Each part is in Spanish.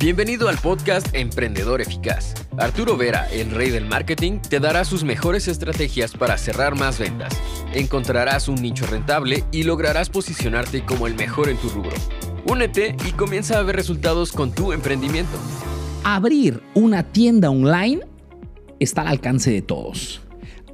Bienvenido al podcast Emprendedor Eficaz. Arturo Vera, el rey del marketing, te dará sus mejores estrategias para cerrar más ventas. Encontrarás un nicho rentable y lograrás posicionarte como el mejor en tu rubro. Únete y comienza a ver resultados con tu emprendimiento. Abrir una tienda online está al alcance de todos.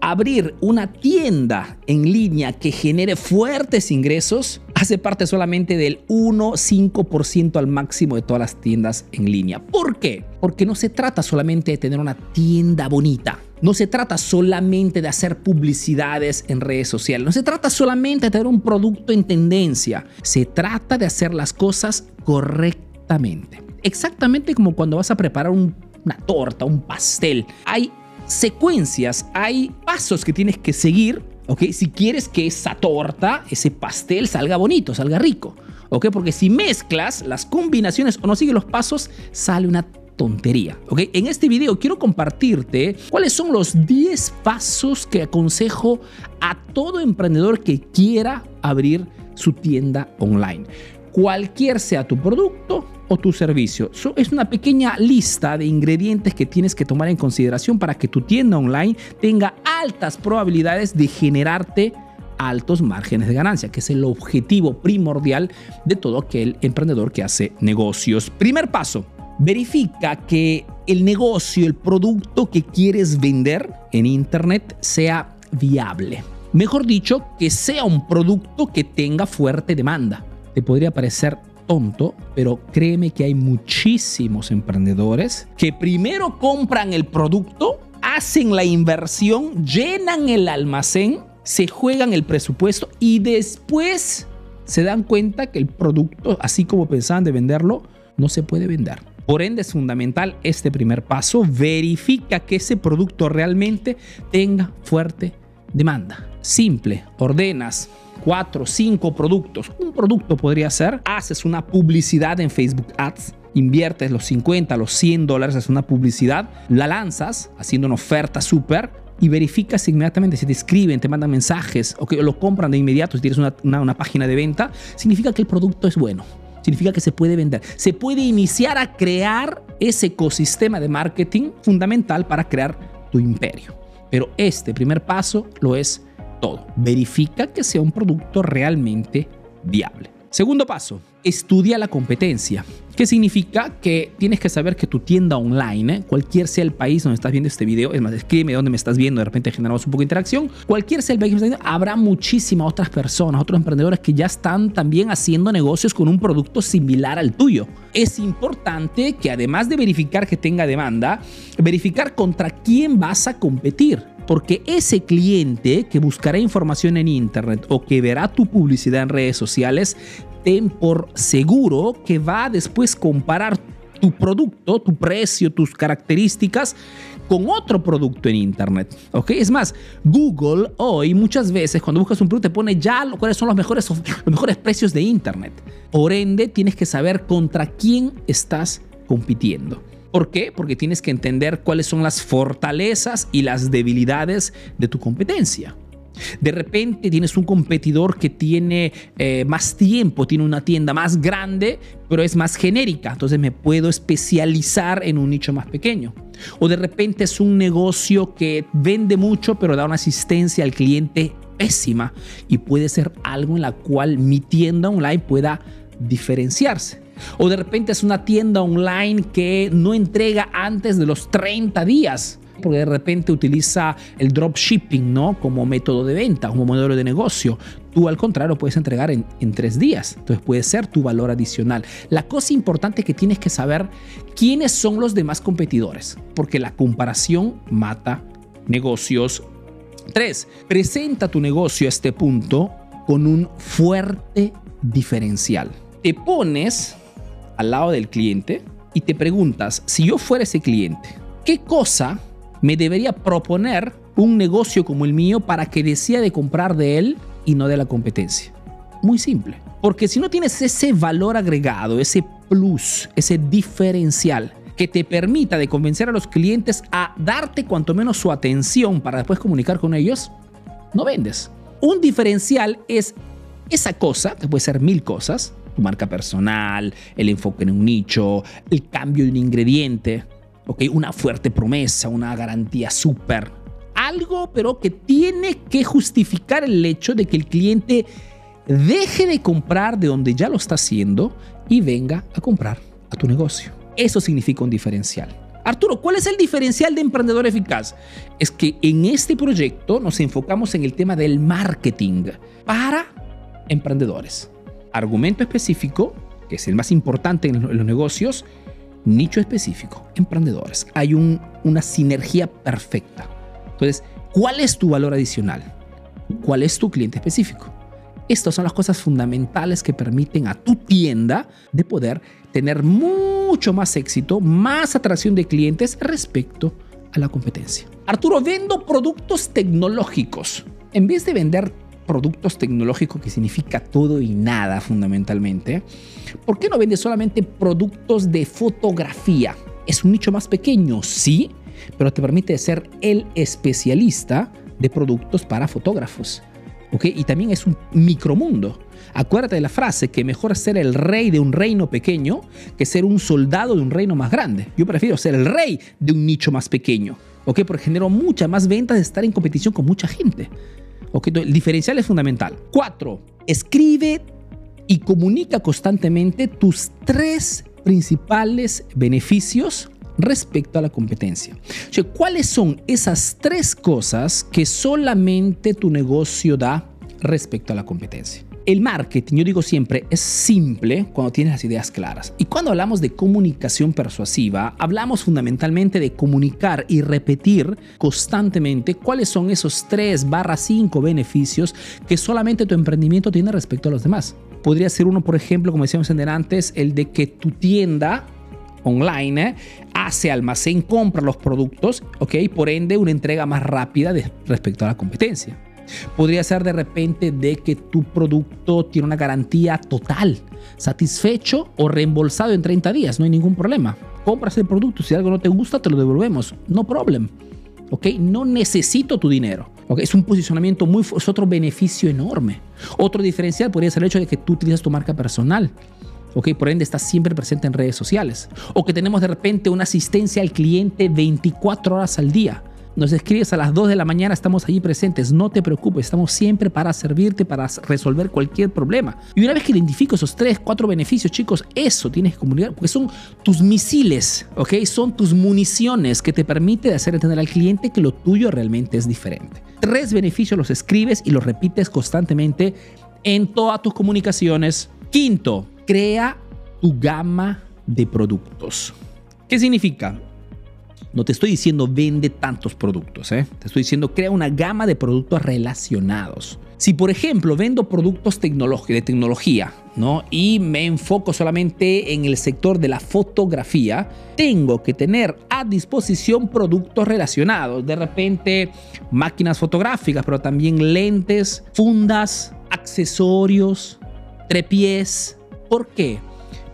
Abrir una tienda en línea que genere fuertes ingresos hace parte solamente del 1-5% al máximo de todas las tiendas en línea. ¿Por qué? Porque no se trata solamente de tener una tienda bonita. No se trata solamente de hacer publicidades en redes sociales. No se trata solamente de tener un producto en tendencia. Se trata de hacer las cosas correctamente. Exactamente como cuando vas a preparar una torta, un pastel. Hay secuencias, hay pasos que tienes que seguir ¿ok? Si quieres que esa torta, ese pastel salga bonito, salga rico, ¿ok? Porque si mezclas las combinaciones o no sigues los pasos, sale una tontería, ¿ok? En este video quiero compartirte cuáles son los 10 pasos que aconsejo a todo emprendedor que quiera abrir su tienda online. Cualquier sea tu producto, o tu servicio. es una pequeña lista de ingredientes que tienes que tomar en consideración para que tu tienda online tenga altas probabilidades de generarte altos márgenes de ganancia, que es el objetivo primordial de todo aquel emprendedor que hace negocios. Primer paso, verifica que el negocio, el producto que quieres vender en Internet sea viable. Mejor dicho, que sea un producto que tenga fuerte demanda. Te podría parecer tonto, pero créeme que hay muchísimos emprendedores que primero compran el producto, hacen la inversión, llenan el almacén, se juegan el presupuesto y después se dan cuenta que el producto, así como pensaban de venderlo, no se puede vender. Por ende es fundamental este primer paso, verifica que ese producto realmente tenga fuerte demanda. Simple, ordenas, cuatro, cinco productos. Un producto podría ser, haces una publicidad en Facebook Ads, inviertes los 50, los 100 dólares, haces una publicidad, la lanzas haciendo una oferta súper y verificas inmediatamente si te escriben, te mandan mensajes o que lo compran de inmediato si tienes una, una página de venta, significa que el producto es bueno. Significa que se puede vender. Se puede iniciar a crear ese ecosistema de marketing fundamental para crear tu imperio. Pero este primer paso lo es todo. Verifica que sea un producto realmente viable. Segundo paso, estudia la competencia. ¿Qué significa? Que tienes que saber que tu tienda online, cualquier sea el país donde estás viendo este video, es más, escríbeme dónde me estás viendo, de repente generamos un poco de interacción, cualquier sea el país donde estás viendo, habrá muchísimas otras personas, otros emprendedores que ya están también haciendo negocios con un producto similar al tuyo. Es importante que además de verificar que tenga demanda, verificar contra quién vas a competir porque ese cliente que buscará información en Internet o que verá tu publicidad en redes sociales, ten por seguro que va a después comparar tu producto, tu precio, tus características con otro producto en Internet. ¿ok? Es más, Google hoy muchas veces cuando buscas un producto te pone ya cuáles son los mejores, los mejores precios de Internet. Por ende, tienes que saber contra quién estás compitiendo. ¿Por qué? Porque tienes que entender cuáles son las fortalezas y las debilidades de tu competencia. De repente tienes un competidor que tiene eh, más tiempo, tiene una tienda más grande, pero es más genérica. Entonces me puedo especializar en un nicho más pequeño. O de repente es un negocio que vende mucho, pero da una asistencia al cliente pésima. Y puede ser algo en la cual mi tienda online pueda diferenciarse. O de repente es una tienda online que no entrega antes de los 30 días porque de repente utiliza el dropshipping ¿no? como método de venta, como modelo de negocio. Tú al contrario puedes entregar en, en, tres días. Entonces puede ser tu valor adicional. La cosa importante que tienes que saber quiénes son los demás competidores, porque la comparación mata negocios. Tres, presenta tu negocio a este punto con un fuerte diferencial. Te pones al lado del cliente y te preguntas, si yo fuera ese cliente, ¿qué cosa me debería proponer un negocio como el mío para que decida de comprar de él y no de la competencia? Muy simple. Porque si no tienes ese valor agregado, ese plus, ese diferencial que te permita de convencer a los clientes a darte cuanto menos su atención para después comunicar con ellos, no vendes. Un diferencial es esa cosa, que puede ser mil cosas, Tu marca personal, el enfoque en un nicho, el cambio de un ingrediente, ¿ok? Una fuerte promesa, una garantía súper. Algo, pero que tiene que justificar el hecho de que el cliente deje de comprar de donde ya lo está haciendo y venga a comprar a tu negocio. Eso significa un diferencial. Arturo, ¿cuál es el diferencial de emprendedor eficaz? Es que en este proyecto nos enfocamos en el tema del marketing para emprendedores. Argumento específico, que es el más importante en los negocios, nicho específico, emprendedores. Hay una sinergia perfecta. Entonces, ¿cuál es tu valor adicional? ¿Cuál es tu cliente específico? Estas son las cosas fundamentales que permiten a tu tienda de poder tener mucho más éxito, más atracción de clientes respecto a la competencia. Arturo, vendo productos tecnológicos. En vez de vender productos tecnológicos, que significa todo y nada fundamentalmente, ¿por qué no vendes solamente productos de fotografía? Es un nicho más pequeño, sí, pero te permite ser el especialista de productos para fotógrafos. Y también es un micromundo. Acuérdate de la frase que mejor ser el rey de un reino pequeño que ser un soldado de un reino más grande. Yo prefiero ser el rey de un nicho más pequeño, ¿ok? Porque genero mucha más ventas de estar en competición con mucha gente. El diferencial es fundamental. Cuatro, escribe y comunica constantemente tus tres principales beneficios respecto a la competencia. ¿Cuáles son esas tres cosas que solamente tu negocio da respecto a la competencia? El marketing, yo digo siempre, es simple cuando tienes las ideas claras. Y cuando hablamos de comunicación persuasiva, hablamos fundamentalmente de comunicar y repetir constantemente cuáles son esos 3 barra 5 beneficios que solamente tu emprendimiento tiene respecto a los demás. Podría ser uno, por ejemplo, como decíamos antes, el de que tu tienda online, hace almacén, compra los productos, ¿ok? Por ende, una entrega más rápida respecto a la competencia. Podría ser de repente de que tu producto tiene una garantía total, satisfecho o reembolsado en 30 días, no hay ningún problema. Compras el producto, si algo no te gusta, te lo devolvemos, no problem. ¿Ok? No necesito tu dinero. ¿ok? Es un posicionamiento muy, es otro beneficio enorme. Otro diferencial podría ser el hecho de que tú utilizas tu marca personal. ¿ok? Por ende, está siempre presente en redes sociales. O que tenemos de repente una asistencia al cliente 24 horas al día. Nos escribes a las 2 de la mañana, estamos allí presentes. No te preocupes, estamos siempre para servirte, para resolver cualquier problema. Y una vez que identifico esos 3, 4 beneficios, chicos, eso tienes que comunicar, porque son tus misiles, ¿ok? Son tus municiones que te permite hacer entender al cliente que lo tuyo realmente es diferente. Tres beneficios los escribes y los repites constantemente en todas tus comunicaciones. Quinto, crea tu gama de productos. ¿Qué significa? No te estoy diciendo vende tantos productos, ¿eh? te estoy diciendo crea una gama de productos relacionados. Si por ejemplo vendo productos de tecnología ¿no? y me enfoco solamente en el sector de la fotografía, tengo que tener a disposición productos relacionados. De repente máquinas fotográficas, pero también lentes, fundas, accesorios, trepiés, ¿Por qué?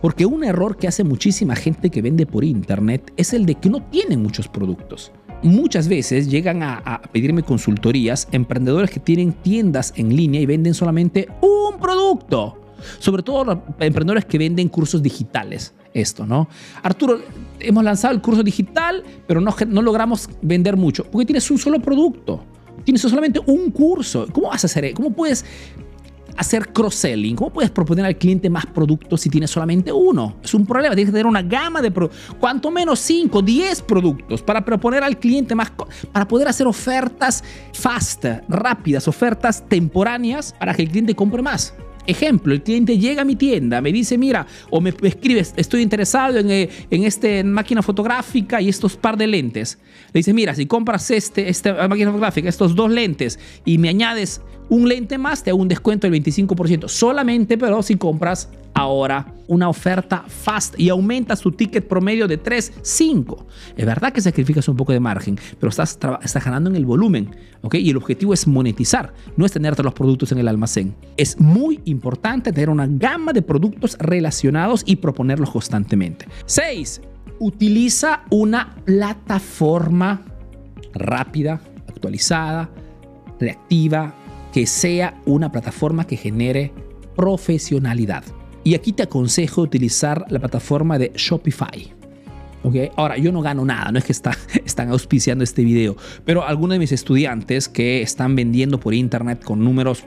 Porque un error que hace muchísima gente que vende por internet es el de que no tienen muchos productos. Muchas veces llegan a, pedirme consultorías emprendedores que tienen tiendas en línea y venden solamente un producto. Sobre todo emprendedores que venden cursos digitales. Esto, ¿no? Arturo, hemos lanzado el curso digital, pero no, no logramos vender mucho. Porque tienes un solo producto. Tienes solamente un curso. ¿Cómo vas a hacer? ¿Cómo puedes hacer cross-selling? ¿Cómo puedes proponer al cliente más productos si tienes solamente uno? Es un problema, tienes que tener una gama de productos, cuanto menos 5, 10 productos para proponer al cliente más, para poder hacer ofertas fast, rápidas, ofertas temporáneas para que el cliente compre más. Ejemplo, el cliente llega a mi tienda, me dice, mira, o me escribe, estoy interesado en, eh, en esta máquina fotográfica y estos par de lentes. Le dice, mira, si compras este, esta máquina fotográfica, estos dos lentes y me añades un lente más, te hago un descuento del 25%. Solamente, pero si compras ahora una oferta fast y aumentas tu ticket promedio de 3, 5. Es verdad que sacrificas un poco de margen, pero estás, estás ganando en el volumen. ¿ok? Y el objetivo es monetizar, no es tenerte los productos en el almacén. Es muy importante tener una gama de productos relacionados y proponerlos constantemente. 6. Utiliza una plataforma rápida, actualizada, reactiva, que sea una plataforma que genere profesionalidad. Y aquí te aconsejo utilizar la plataforma de Shopify. Okay. Ahora, yo no gano nada, no es que está, están auspiciando este video, pero algunos de mis estudiantes que están vendiendo por internet con números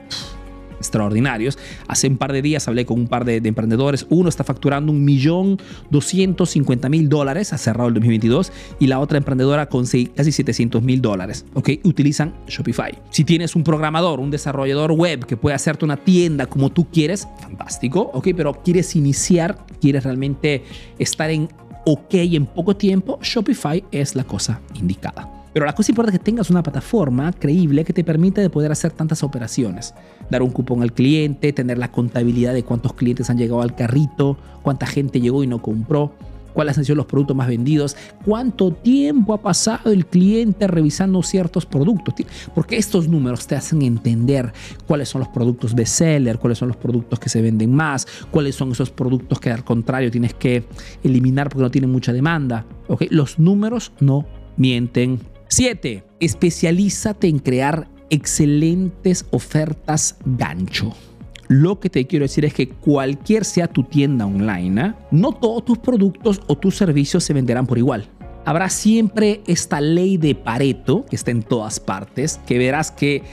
extraordinarios. Hace un par de días hablé con un par de, emprendedores. Uno está facturando un millón doscientos cincuenta mil dólares, ha cerrado el 2022, y la otra emprendedora con casi 700 mil dólares. ¿ok? Utilizan Shopify. Si tienes un programador, un desarrollador web que puede hacerte una tienda como tú quieres, fantástico, ¿ok? Pero quieres iniciar, quieres realmente estar en ok en poco tiempo, Shopify es la cosa indicada. Pero la cosa importante es que tengas una plataforma creíble que te permita de poder hacer tantas operaciones. Dar un cupón al cliente, tener la contabilidad de cuántos clientes han llegado al carrito, cuánta gente llegó y no compró, cuáles han sido los productos más vendidos, cuánto tiempo ha pasado el cliente revisando ciertos productos. Porque estos números te hacen entender cuáles son los productos de seller, cuáles son los productos que se venden más, cuáles son esos productos que al contrario tienes que eliminar porque no tienen mucha demanda. Los números no mienten. 7. Especialízate en crear excelentes ofertas gancho. Lo que te quiero decir es que cualquier sea tu tienda online, ¿ah? no todos tus productos o tus servicios se venderán por igual. Habrá siempre esta ley de Pareto, que está en todas partes, que verás que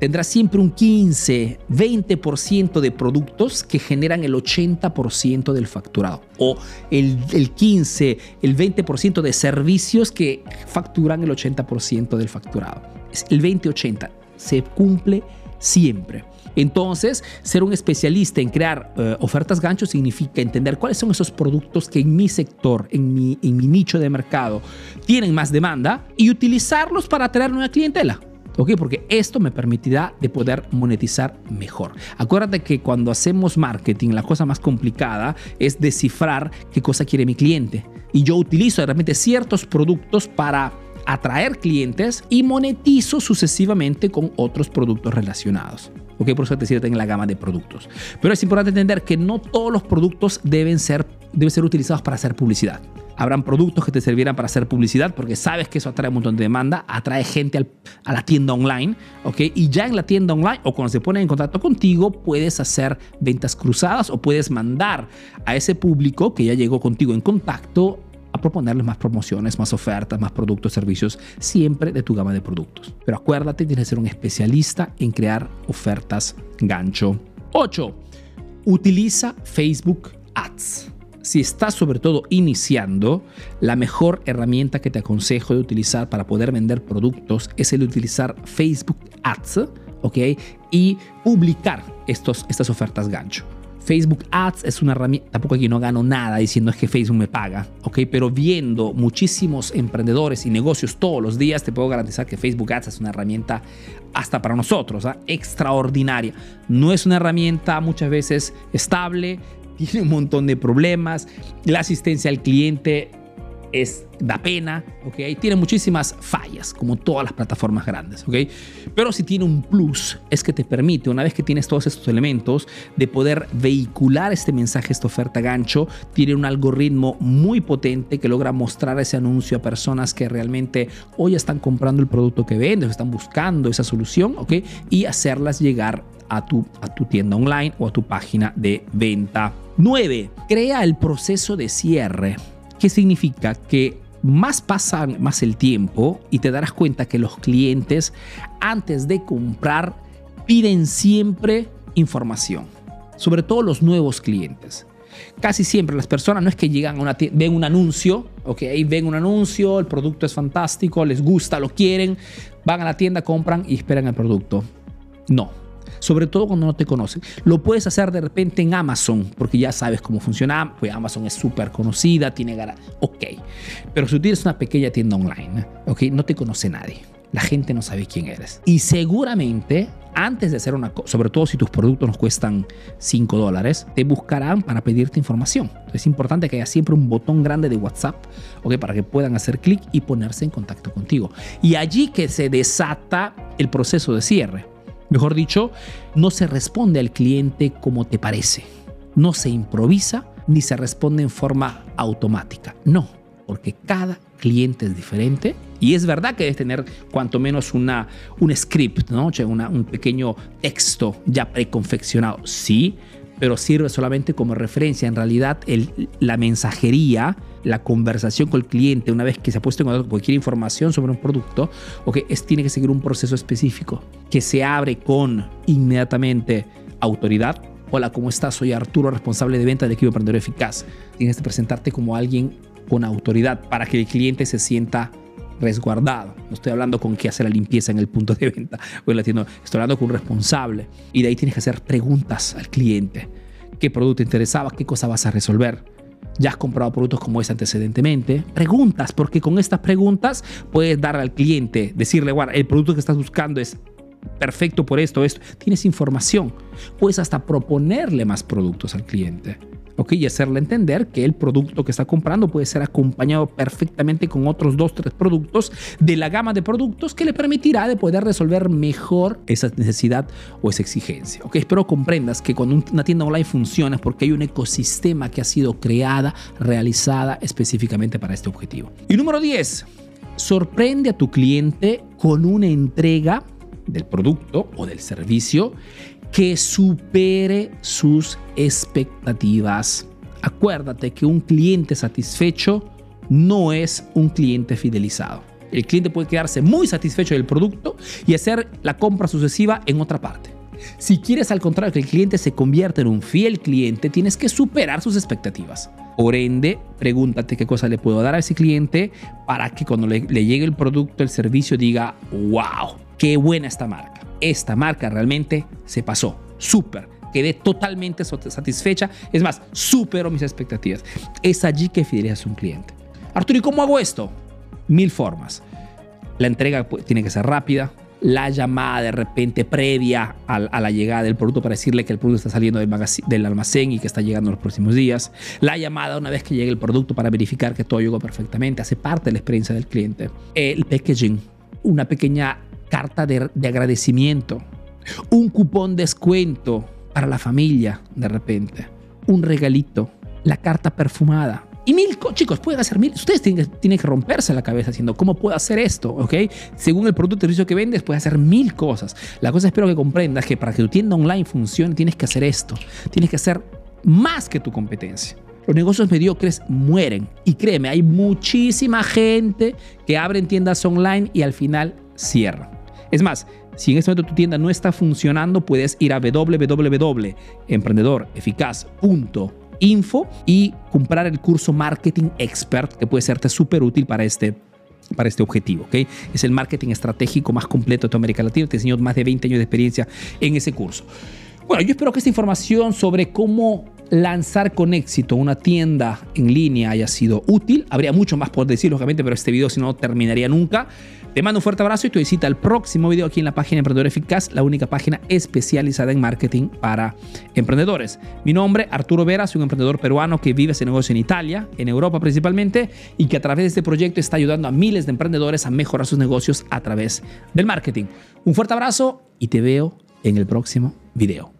tendrá siempre un 15, 20% de productos que generan el 80% del facturado. O el, el 15, el 20% de servicios que facturan el 80% del facturado. El 20-80 se cumple siempre. Entonces, ser un especialista en crear eh, ofertas gancho significa entender cuáles son esos productos que en mi sector, en mi, en mi nicho de mercado, tienen más demanda y utilizarlos para atraer nueva clientela. ¿Ok? Porque esto me permitirá de poder monetizar mejor. Acuérdate que cuando hacemos marketing, la cosa más complicada es descifrar qué cosa quiere mi cliente. Y yo utilizo realmente ciertos productos para atraer clientes y monetizo sucesivamente con otros productos relacionados. ¿ok? Por eso te sirve en la gama de productos. Pero es importante entender que no todos los productos deben ser, deben ser utilizados para hacer publicidad. Habrán productos que te servirán para hacer publicidad porque sabes que eso atrae un montón de demanda, atrae gente a la tienda online, ¿ok? Y ya en la tienda online o cuando se ponen en contacto contigo, puedes hacer ventas cruzadas o puedes mandar a ese público que ya llegó contigo en contacto a proponerles más promociones, más ofertas, más productos, servicios, siempre de tu gama de productos. Pero acuérdate, tienes que ser un especialista en crear ofertas gancho. 8. Utiliza Facebook Ads si estás sobre todo iniciando, la mejor herramienta que te aconsejo de utilizar para poder vender productos es el utilizar Facebook Ads, ¿ok? Y publicar estos, estas ofertas gancho. Facebook Ads es una herramienta, tampoco aquí no gano nada diciendo es que Facebook me paga, ¿ok? Pero viendo muchísimos emprendedores y negocios todos los días, te puedo garantizar que Facebook Ads es una herramienta hasta para nosotros, ¿ah? extraordinaria. No es una herramienta muchas veces estable, tiene un montón de problemas, la asistencia al cliente es da pena, ¿ok? Tiene muchísimas fallas, como todas las plataformas grandes, ¿ok? Pero si tiene un plus, es que te permite, una vez que tienes todos estos elementos, de poder vehicular este mensaje, esta oferta gancho, tiene un algoritmo muy potente que logra mostrar ese anuncio a personas que realmente hoy están comprando el producto que vendes, están buscando esa solución, ¿ok? Y hacerlas llegar a tu, a tu tienda online o a tu página de venta. 9. Crea el proceso de cierre. ¿Qué significa? Que más pasa más el tiempo y te darás cuenta que los clientes antes de comprar piden siempre información, sobre todo los nuevos clientes. Casi siempre las personas no es que llegan a una ven un anuncio, ok, ven un anuncio, el producto es fantástico, les gusta, lo quieren, van a la tienda, compran y esperan el producto. No, sobre todo cuando no te conocen. Lo puedes hacer de repente en Amazon, porque ya sabes cómo funciona, pues Amazon es súper conocida, tiene garantía, ok. Pero si tienes una pequeña tienda online, ok, no te conoce nadie. La gente no sabe quién eres. Y seguramente, antes de hacer una cosa, sobre todo si tus productos nos cuestan 5 dólares, te buscarán para pedirte información. Es importante que haya siempre un botón grande de WhatsApp, ¿ok? Para que puedan hacer clic y ponerse en contacto contigo. Y allí que se desata el proceso de cierre. Mejor dicho, no se responde al cliente como te parece. No se improvisa ni se responde en forma automática. No, porque cada cliente es diferente y es verdad que debes tener cuanto menos una, un script, ¿no? un pequeño texto ya preconfeccionado. Sí, pero sirve solamente como referencia. En realidad, la mensajería, la conversación con el cliente, una vez que se ha puesto en contacto cualquier información sobre un producto, okay, es, tiene que seguir un proceso específico que se abre con inmediatamente autoridad. Hola, ¿cómo estás? Soy Arturo, responsable de venta del equipo Emprendedor Eficaz. Tienes que presentarte como alguien con autoridad para que el cliente se sienta resguardado. No estoy hablando con que hacer la limpieza en el punto de venta o la tienda. Estoy hablando con un responsable. Y de ahí tienes que hacer preguntas al cliente. ¿Qué producto te interesaba? ¿Qué cosa vas a resolver? ¿Ya has comprado productos como ese antecedentemente? Preguntas, porque con estas preguntas puedes dar al cliente, decirle, bueno, el producto que estás buscando es perfecto por esto, esto. Tienes información. Puedes hasta proponerle más productos al cliente y hacerle entender que el producto que está comprando puede ser acompañado perfectamente con otros dos, tres productos de la gama de productos que le permitirá de poder resolver mejor esa necesidad o esa exigencia. ¿ok? Espero comprendas que cuando una tienda online funciona es porque hay un ecosistema que ha sido creada, realizada específicamente para este objetivo. Y número 10, sorprende a tu cliente con una entrega del producto o del servicio que supere sus expectativas. Acuérdate que un cliente satisfecho no es un cliente fidelizado. El cliente puede quedarse muy satisfecho del producto y hacer la compra sucesiva en otra parte. Si quieres al contrario que el cliente se convierta en un fiel cliente, tienes que superar sus expectativas. Por ende, pregúntate qué cosa le puedo dar a ese cliente para que cuando le, le llegue el producto, el servicio, diga, wow, qué buena esta marca esta marca realmente se pasó. Súper. Quedé totalmente satisfecha. Es más, superó mis expectativas. Es allí que fidelizas a un cliente. Arturo, ¿y cómo hago esto? Mil formas. La entrega tiene que ser rápida. La llamada de repente previa a, la llegada del producto para decirle que el producto está saliendo del, del, almacén y que está llegando en los próximos días. La llamada una vez que llegue el producto para verificar que todo llegó perfectamente. Hace parte de la experiencia del cliente. El packaging. Una pequeña carta de, agradecimiento, un cupón descuento para la familia de repente, un regalito, la carta perfumada. Y mil, chicos, pueden hacer mil. Ustedes tienen, tienen, que romperse la cabeza haciendo cómo puedo hacer esto, ¿ok? Según el producto o servicio que vendes, puedes hacer mil cosas. La cosa espero que comprendas que para que tu tienda online funcione, tienes que hacer esto. Tienes que hacer más que tu competencia. Los negocios mediocres mueren. Y créeme, hay muchísima gente que abre tiendas online y al final cierran. Es más, si en este momento tu tienda no está funcionando, puedes ir a www.emprendedoreficaz.info y comprar el curso Marketing Expert que puede serte súper útil para este para este objetivo. ¿okay? Es el marketing estratégico más completo de toda América Latina. Te enseño más de 20 años de experiencia en ese curso. Bueno, yo espero que esta información sobre cómo lanzar con éxito una tienda en línea haya sido útil. Habría mucho más por decir, lógicamente, pero este video si no terminaría nunca. Te mando un fuerte abrazo y te visita el próximo video aquí en la página Emprendedor Eficaz, la única página especializada en marketing para emprendedores. Mi nombre, Arturo Vera, soy un emprendedor peruano que vive ese negocio en Italia, en Europa principalmente, y que a través de este proyecto está ayudando a miles de emprendedores a mejorar sus negocios a través del marketing. Un fuerte abrazo y te veo en el próximo video.